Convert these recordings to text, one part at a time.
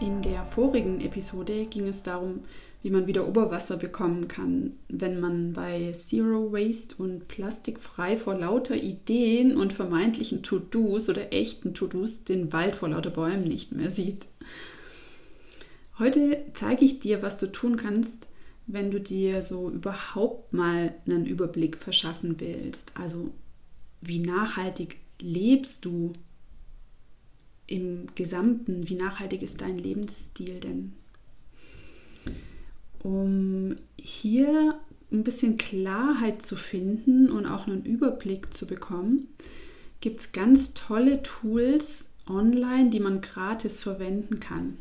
In der vorigen Episode ging es darum, wie man wieder Oberwasser bekommen kann, wenn man bei Zero Waste und plastikfrei vor lauter Ideen und vermeintlichen To-Dos oder echten To-Dos den Wald vor lauter Bäumen nicht mehr sieht. Heute zeige ich dir, was du tun kannst, wenn du dir so überhaupt mal einen Überblick verschaffen willst. Also wie nachhaltig lebst du im Gesamten, wie nachhaltig ist dein Lebensstil denn? Um hier ein bisschen Klarheit zu finden und auch einen Überblick zu bekommen, gibt es ganz tolle Tools online, die man gratis verwenden kann.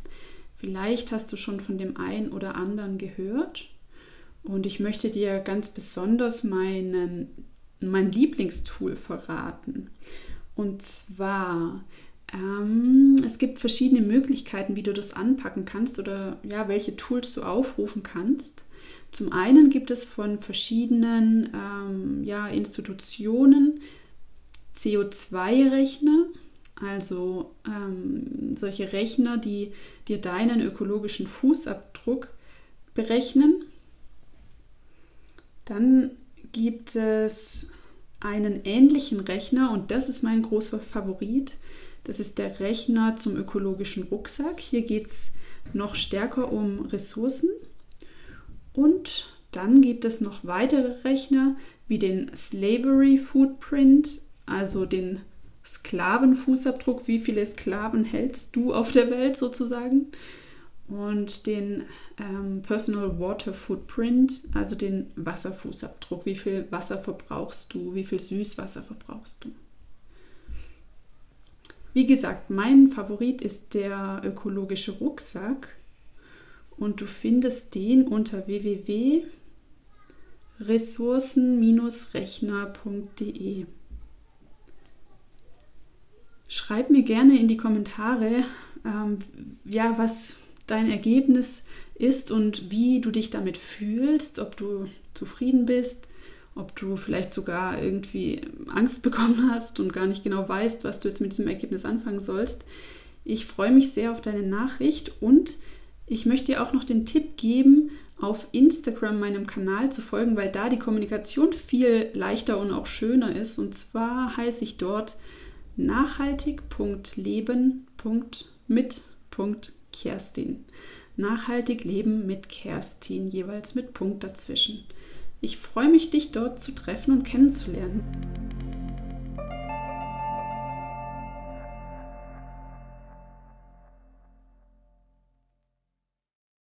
Vielleicht hast du schon von dem einen oder anderen gehört. Und ich möchte dir ganz besonders meinen, mein Lieblingstool verraten. Und zwar es gibt verschiedene Möglichkeiten, wie du das anpacken kannst oder ja, welche Tools du aufrufen kannst. Zum einen gibt es von verschiedenen ähm, ja, Institutionen CO2-Rechner, also ähm, solche Rechner, die dir deinen ökologischen Fußabdruck berechnen. Dann gibt es einen ähnlichen Rechner und das ist mein großer Favorit. Das ist der Rechner zum ökologischen Rucksack. Hier geht es noch stärker um Ressourcen. Und dann gibt es noch weitere Rechner wie den Slavery Footprint, also den Sklavenfußabdruck, wie viele Sklaven hältst du auf der Welt sozusagen, und den ähm, Personal Water Footprint, also den Wasserfußabdruck, wie viel Wasser verbrauchst du, wie viel Süßwasser verbrauchst du. Wie gesagt, mein Favorit ist der ökologische Rucksack und du findest den unter www.ressourcen-rechner.de. Schreib mir gerne in die Kommentare, ähm, ja, was dein Ergebnis ist und wie du dich damit fühlst, ob du zufrieden bist, ob du vielleicht sogar irgendwie Angst bekommen hast und gar nicht genau weißt, was du jetzt mit diesem Ergebnis anfangen sollst. Ich freue mich sehr auf deine Nachricht und ich möchte dir auch noch den Tipp geben, auf Instagram meinem Kanal zu folgen, weil da die Kommunikation viel leichter und auch schöner ist. Und zwar heiße ich dort nachhaltig.leben.mit.kerstin. Nachhaltig leben mit Kerstin, jeweils mit Punkt dazwischen. Ich freue mich, dich dort zu treffen und kennenzulernen.